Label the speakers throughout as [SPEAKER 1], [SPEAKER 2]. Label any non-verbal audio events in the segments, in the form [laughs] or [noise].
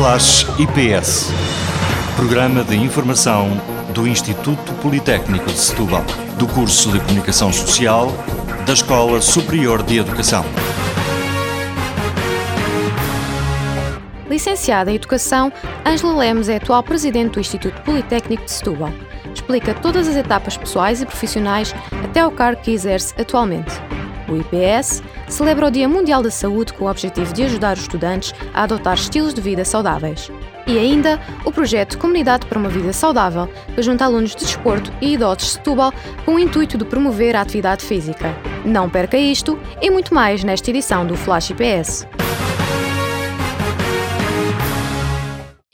[SPEAKER 1] Flash IPS. Programa de informação do Instituto Politécnico de Setúbal, do curso de Comunicação Social da Escola Superior de Educação.
[SPEAKER 2] Licenciada em Educação, Ângela Lemos é atual presidente do Instituto Politécnico de Setúbal. Explica todas as etapas pessoais e profissionais até ao cargo que exerce atualmente. O IPS celebra o Dia Mundial da Saúde com o objetivo de ajudar os estudantes a adotar estilos de vida saudáveis. E ainda o projeto Comunidade para uma Vida Saudável, que junta alunos de desporto e idosos de Setúbal com o intuito de promover a atividade física. Não perca isto e muito mais nesta edição do Flash IPS.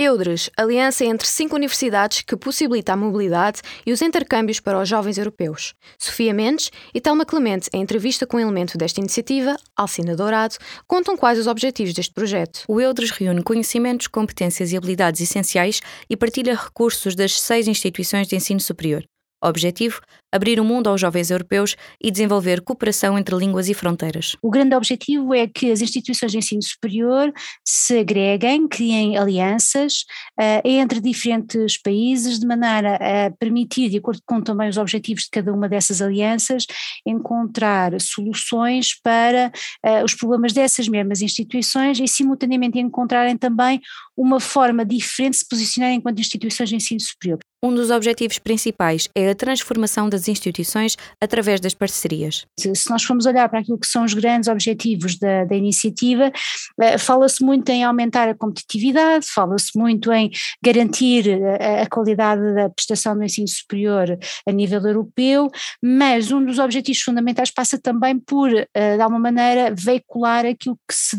[SPEAKER 2] Eudres, aliança entre cinco universidades que possibilita a mobilidade e os intercâmbios para os jovens europeus. Sofia Mendes e Telma Clemente, em entrevista com o elemento desta iniciativa, Alcina Dourado, contam quais os objetivos deste projeto.
[SPEAKER 3] O Eudres reúne conhecimentos, competências e habilidades essenciais e partilha recursos das seis instituições de ensino superior. Objetivo: abrir o mundo aos jovens europeus e desenvolver cooperação entre línguas e fronteiras.
[SPEAKER 4] O grande objetivo é que as instituições de ensino superior se agreguem, criem alianças uh, entre diferentes países, de maneira a permitir, de acordo com também os objetivos de cada uma dessas alianças, encontrar soluções para uh, os problemas dessas mesmas instituições e, simultaneamente, encontrarem também uma forma diferente de se posicionar enquanto instituições de ensino superior.
[SPEAKER 3] Um dos objetivos principais é a transformação das instituições através das parcerias.
[SPEAKER 4] Se nós formos olhar para aquilo que são os grandes objetivos da, da iniciativa, eh, fala-se muito em aumentar a competitividade, fala-se muito em garantir a, a qualidade da prestação do ensino superior a nível europeu, mas um dos objetivos fundamentais passa também por, eh, de alguma maneira, veicular aquilo que se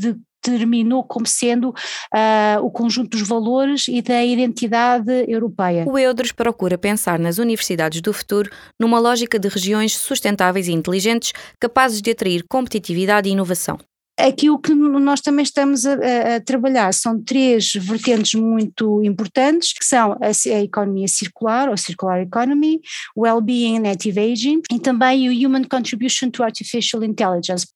[SPEAKER 4] determinou como sendo uh, o conjunto dos valores e da identidade europeia.
[SPEAKER 3] O Eudres procura pensar nas universidades do futuro numa lógica de regiões sustentáveis e inteligentes, capazes de atrair competitividade e inovação.
[SPEAKER 4] Aqui o que nós também estamos a, a, trabalhar são três vertentes muito importantes, que são a, a economia circular, ou circular economy, well-being and active aging, e também o human contribution to artificial intelligence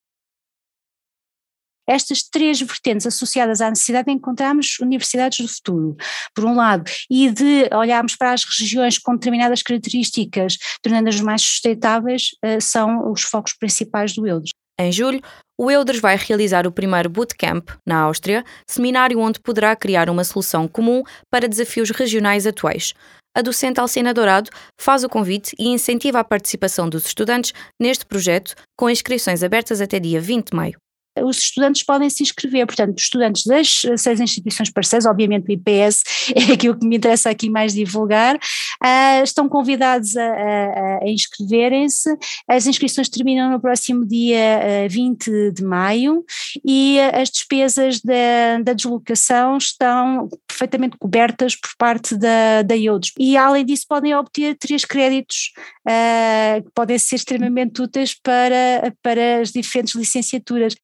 [SPEAKER 4] estas três vertentes associadas à necessidade de encontrarmos universidades do futuro, por um lado, e de olharmos para as regiões com determinadas características, tornando-as mais sustentáveis, eh, são os focos principais do Eudres.
[SPEAKER 3] Em julho, o Eudres vai realizar o primeiro bootcamp, na Áustria, seminário onde poderá criar uma solução comum para desafios regionais atuais. A docente Alcena Dourado faz o convite e incentiva a participação dos estudantes neste projeto, com inscrições abertas até dia 20 de maio
[SPEAKER 4] os estudantes podem se inscrever, portanto, estudantes das seis instituições parceiras, obviamente o IPS [laughs] é aquilo que me interessa aqui mais divulgar, uh, estão convidados a, a, a inscreverem-se, as inscrições terminam no próximo dia uh, ah, 20 de maio e as despesas da, da deslocação estão perfeitamente cobertas por parte da, da IODES. E além disso podem obter três créditos uh, que podem ser extremamente úteis para, para as diferentes licenciaturas.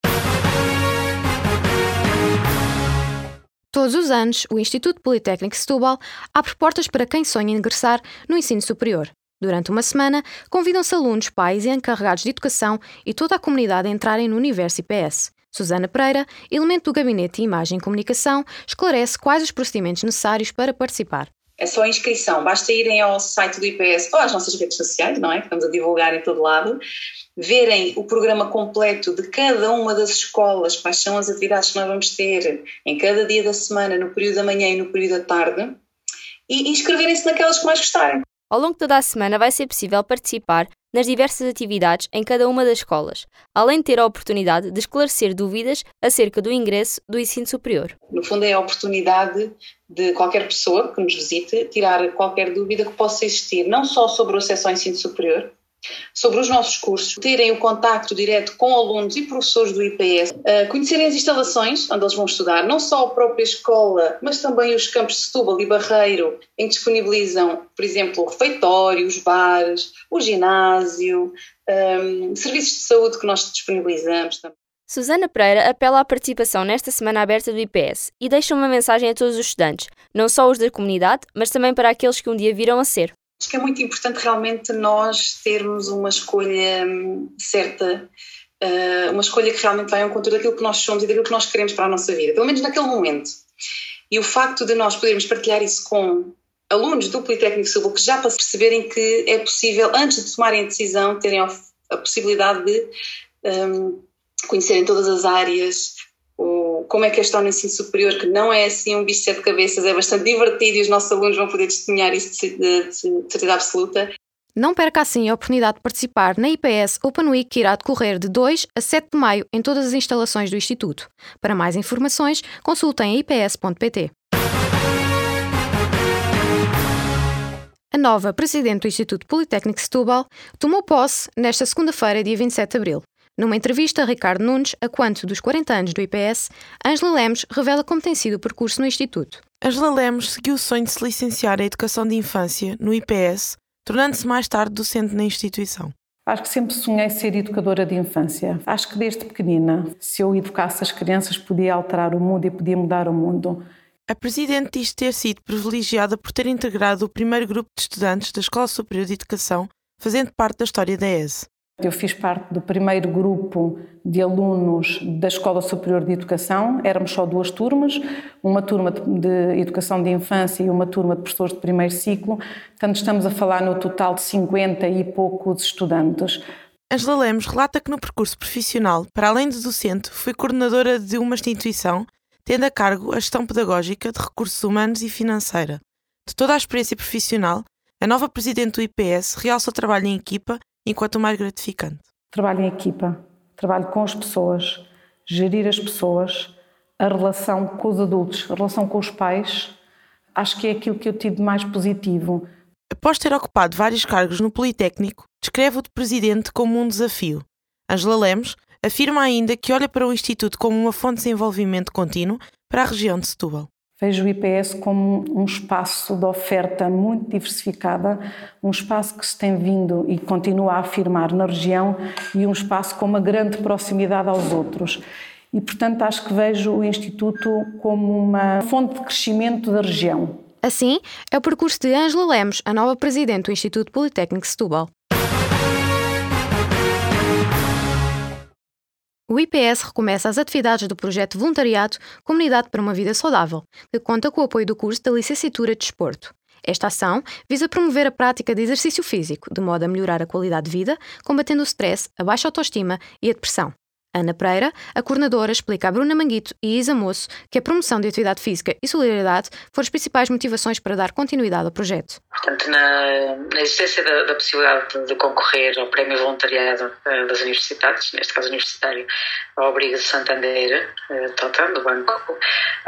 [SPEAKER 2] Todos os anos, o Instituto Politécnico Setúbal abre portas para quem sonha ingressar no ensino superior. Durante uma semana, convidam-se alunos, pais e encarregados de educação e toda a comunidade a entrarem no universo IPS. Susana Pereira, elemento do Gabinete de Imagem e Comunicação, esclarece quais os procedimentos necessários para participar.
[SPEAKER 5] É só inscrição, basta irem ao site do IPS ou às nossas redes sociais, não é? Estamos a divulgar em todo lado, verem o programa completo de cada uma das escolas, quais são as atividades que nós vamos ter em cada dia da semana, no período da manhã e no período da tarde, e inscreverem-se naquelas que mais gostarem.
[SPEAKER 3] Ao longo de toda a semana vai ser possível participar nas diversas atividades em cada uma das escolas, além de ter a oportunidade de esclarecer dúvidas acerca do ingresso do ensino superior.
[SPEAKER 5] No fundo, é a oportunidade de qualquer pessoa que nos visite tirar qualquer dúvida que possa existir, não só sobre o acesso ao ensino superior, sobre os nossos cursos, terem o contacto direto com alunos e professores do IPS, conhecerem as instalações onde eles vão estudar, não só a própria escola, mas também os campos de Setúbal e Barreiro, em que disponibilizam, por exemplo, o refeitório, os bares, o ginásio, um, serviços de saúde que nós disponibilizamos também.
[SPEAKER 3] Susana Pereira apela à participação nesta Semana Aberta do IPS e deixa uma mensagem a todos os estudantes, não só os da comunidade, mas também para aqueles que um dia virão a ser.
[SPEAKER 5] Acho que é muito importante realmente nós termos uma escolha hum, certa, uh, uma escolha que realmente vai ao encontro daquilo que nós somos e daquilo que nós queremos para a nossa vida, pelo menos naquele momento. E o facto de nós podermos partilhar isso com alunos do Politécnico Setúbal que já perceberem que é possível, antes de tomarem a decisão, terem a possibilidade de um, conhecerem todas as áreas, o, como é que é estar no ensino superior, que não é assim um bicho de sete cabeças, é bastante divertido e os nossos alunos vão poder testemunhar isso de certeza absoluta.
[SPEAKER 2] Não perca assim a oportunidade de participar na IPS Open Week que irá decorrer de 2 a 7 de maio em todas as instalações do Instituto. Para mais informações, consultem ips.pt. A nova presidente do Instituto Politécnico de Setúbal tomou posse nesta segunda-feira, dia 27 de abril. Numa entrevista a Ricardo Nunes, a quanto dos 40 anos do IPS, Ângela Lemos revela como tem sido o percurso no Instituto.
[SPEAKER 6] Ângela Lemos seguiu o sonho de se licenciar em Educação de Infância no IPS tornando-se mais tarde docente na instituição.
[SPEAKER 7] Acho que sempre sonhei ser educadora de infância. Acho que desde pequenina, se eu educasse as crianças, podia alterar o mundo e podia mudar o mundo.
[SPEAKER 6] A Presidente diz ter sido privilegiada por ter integrado o primeiro grupo de estudantes da Escola Superior de Educação, fazendo parte da história da ESE.
[SPEAKER 7] Eu fiz parte do primeiro grupo de alunos da Escola Superior de Educação, éramos só duas turmas, uma turma de Educação de Infância e uma turma de professores de primeiro ciclo, portanto estamos a falar no total de 50 e poucos estudantes.
[SPEAKER 6] Angela Lemos relata que no percurso profissional, para além de docente, foi coordenadora de uma instituição, tendo a cargo a gestão pedagógica de recursos humanos e financeira. De toda a experiência profissional, a nova presidente do IPS realça o trabalho em equipa enquanto mais gratificante?
[SPEAKER 7] Trabalho em equipa, trabalho com as pessoas, gerir as pessoas, a relação com os adultos, a relação com os pais, acho que é aquilo que eu tive de mais positivo.
[SPEAKER 6] Após ter ocupado vários cargos no Politécnico, descreve o de presidente como um desafio. Angela Lemos afirma ainda que olha para o Instituto como uma fonte de desenvolvimento contínuo para a região de Setúbal.
[SPEAKER 7] Vejo o IPS como um espaço de oferta muito diversificada, um espaço que se tem vindo e continua a afirmar na região e um espaço com uma grande proximidade aos outros. E, portanto, acho que vejo o Instituto como uma fonte de crescimento da região.
[SPEAKER 2] Assim, é o percurso de Ângela Lemos, a nova presidente do Instituto Politécnico de Setúbal. O IPS recomeça as atividades do projeto voluntariado Comunidade para uma Vida Saudável, que conta com o apoio do curso da Licenciatura de Desporto. Esta ação visa promover a prática de exercício físico, de modo a melhorar a qualidade de vida, combatendo o stress, a baixa autoestima e a depressão. Ana Pereira, a coordenadora, explica a Bruna Manguito e Isa Moço que a promoção de atividade física e solidariedade foram as principais motivações para dar continuidade ao projeto.
[SPEAKER 8] Portanto, na, na existência da, da, possibilidade de, concorrer ao prémio voluntariado uh, das universidades, neste caso universitário, a Obriga de Santander, uh, do banco,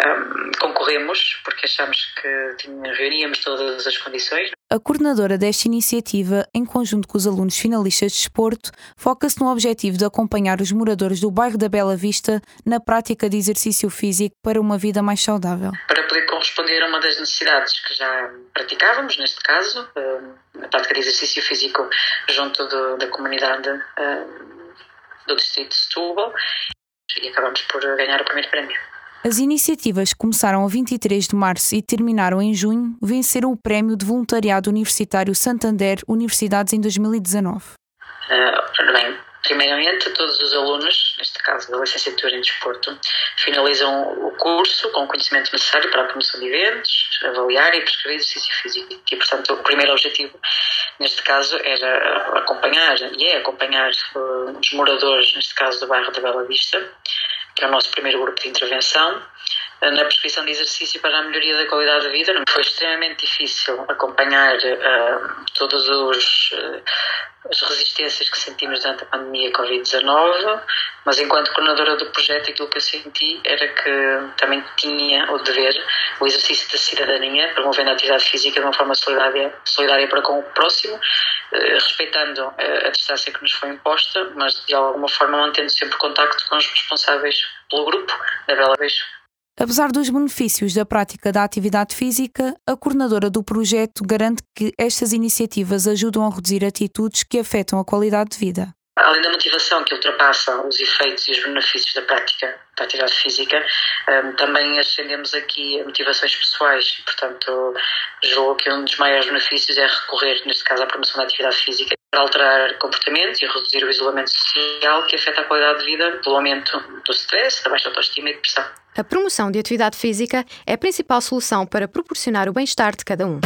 [SPEAKER 8] um, concorremos porque achamos que tinha, reuníamos todas as condições.
[SPEAKER 3] A coordenadora desta iniciativa, em conjunto com os alunos finalistas de desporto, foca-se no objetivo de acompanhar os moradores do bairro da Bela Vista na prática de exercício físico para uma vida mais saudável.
[SPEAKER 8] Para poder corresponder a uma das necessidades que já praticávamos, neste caso, a prática de exercício físico junto do, da comunidade do distrito de Setúbal e acabamos por ganhar o primeiro prémio.
[SPEAKER 3] As iniciativas que começaram a 23 de março e terminaram em junho venceram o Prémio de Voluntariado Universitário Santander Universidades em 2019.
[SPEAKER 8] Uh, bem, primeiramente, todos os alunos, neste caso da licenciatura em desporto, finalizam o curso com o conhecimento necessário para a promoção de eventos, avaliar e prescrever exercício físico. E, portanto, o primeiro objetivo, neste caso, era acompanhar, e é acompanhar uh, os moradores, neste caso do bairro da Bela Vista, que é o nosso primeiro grupo de intervenção, eh, na prescrição de exercício para a melhoria da qualidade de vida. Foi extremamente difícil acompanhar uh, todos os uh, as resistências que sentimos durante a pandemia Covid-19, mas enquanto coordenadora do projeto, aquilo que eu senti era que também tinha o dever, o exercício da cidadania, promovendo a atividade física de uma forma solidária, solidária para com o próximo, eh, respeitando eh, a distância que nos foi imposta, mas de alguma forma mantendo sempre contacto com os responsáveis pelo grupo da Bela Beijo.
[SPEAKER 3] Apesar dos benefícios da prática da atividade física, a coordenadora do projeto garante que estas iniciativas ajudam a reduzir atitudes que afetam a qualidade de vida.
[SPEAKER 8] Além da motivação que ultrapassa os efeitos e os benefícios da prática da atividade física, hum, também ascendemos aqui a motivações pessoais. Portanto, julgo que um dos maiores benefícios é recorrer, neste caso, à promoção da atividade física. para alterar comportamentos e reduzir o isolamento social que afeta a qualidade de vida pelo aumento do stress, da baixa autoestima e depressão.
[SPEAKER 2] A promoção de atividade física é a principal solução para proporcionar o bem-estar de cada um.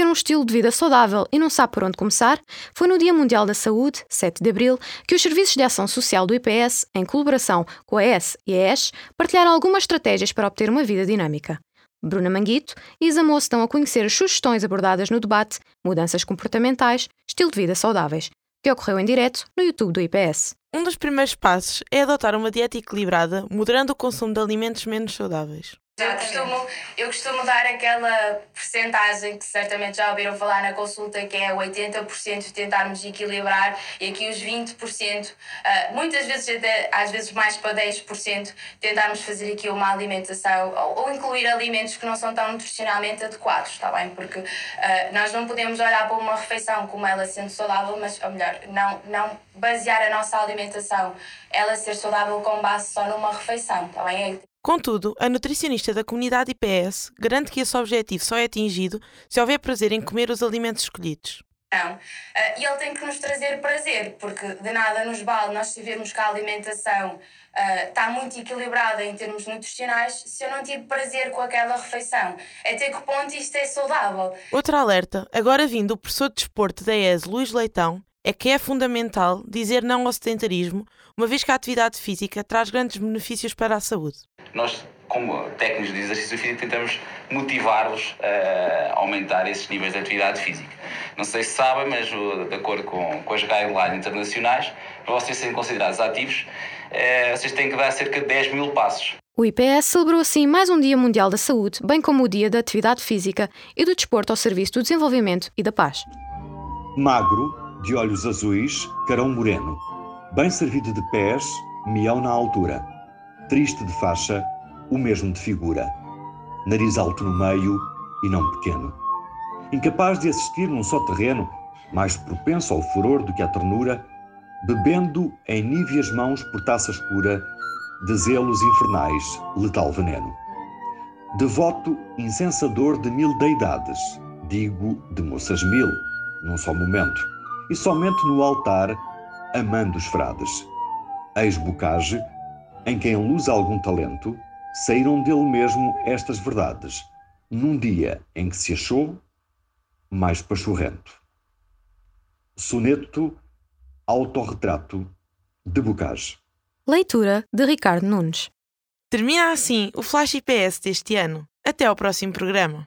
[SPEAKER 2] Ter um estilo de vida saudável e não sabe por onde começar? Foi no Dia Mundial da Saúde, 7 de abril, que os Serviços de Ação Social do IPS, em colaboração com a ES e a ES, partilharam algumas estratégias para obter uma vida dinâmica. Bruna Manguito e Isa Moço estão a conhecer as sugestões abordadas no debate Mudanças Comportamentais, Estilo de Vida Saudáveis, que ocorreu em direto no YouTube do IPS.
[SPEAKER 6] Um dos primeiros passos é adotar uma dieta equilibrada, moderando o consumo de alimentos menos saudáveis.
[SPEAKER 9] Eu costumo, eu costumo dar aquela percentagem que certamente já ouviram falar na consulta, que é 80% de tentarmos equilibrar e aqui os 20%, uh, ah, muitas vezes até, às vezes mais para 10%, tentarmos fazer aqui uma alimentação ou, ou, incluir alimentos que não são tão nutricionalmente adequados, está bem? Porque uh, nós não podemos olhar para uma refeição como ela sendo saudável, mas, ou melhor, não, não basear a nossa alimentação ela ser saudável com base só numa refeição, está bem?
[SPEAKER 6] Contudo, a nutricionista da comunidade IPS garante que esse objetivo só é atingido se houver prazer em comer os alimentos escolhidos.
[SPEAKER 9] Não. Uh, e ele tem que nos trazer prazer, porque de nada nos vale nós sabermos que a alimentação uh, está muito equilibrada em termos nutricionais se eu não tive prazer com aquela refeição. Até que ponto isto é saudável?
[SPEAKER 6] Outro alerta, agora vindo do professor de desporto da ES, Luís Leitão, é que é fundamental dizer não ao sedentarismo, uma vez que a atividade física traz grandes benefícios para a saúde.
[SPEAKER 10] Nós, como técnicos de exercício físico, tentamos motivá-los a aumentar esses níveis de atividade física. Não sei se sabem, mas de acordo com, com as guidelines internacionais, para vocês serem considerados ativos, eh, vocês têm que dar cerca de 10 mil passos.
[SPEAKER 2] O IPS celebrou assim mais um Dia Mundial da Saúde, bem como o Dia da Atividade Física e do Desporto ao Serviço do Desenvolvimento e da Paz.
[SPEAKER 11] Magro, de olhos azuis, carão moreno, bem servido de pés, mião na altura triste de faixa, o mesmo de figura, nariz alto no meio e não pequeno. Incapaz de assistir num só terreno, mais propenso ao furor do que à ternura, bebendo em níveas mãos por taça escura de zelos infernais, letal veneno. Devoto incensador de mil deidades, digo de moças mil, num só momento, e somente no altar, amando os frades. Ex-bocage, em quem luz algum talento, saíram dele mesmo estas verdades, num dia em que se achou mais pachorrento. Soneto Autorretrato de Bocage.
[SPEAKER 2] Leitura de Ricardo Nunes.
[SPEAKER 6] Termina assim o Flash IPS deste ano. Até ao próximo programa.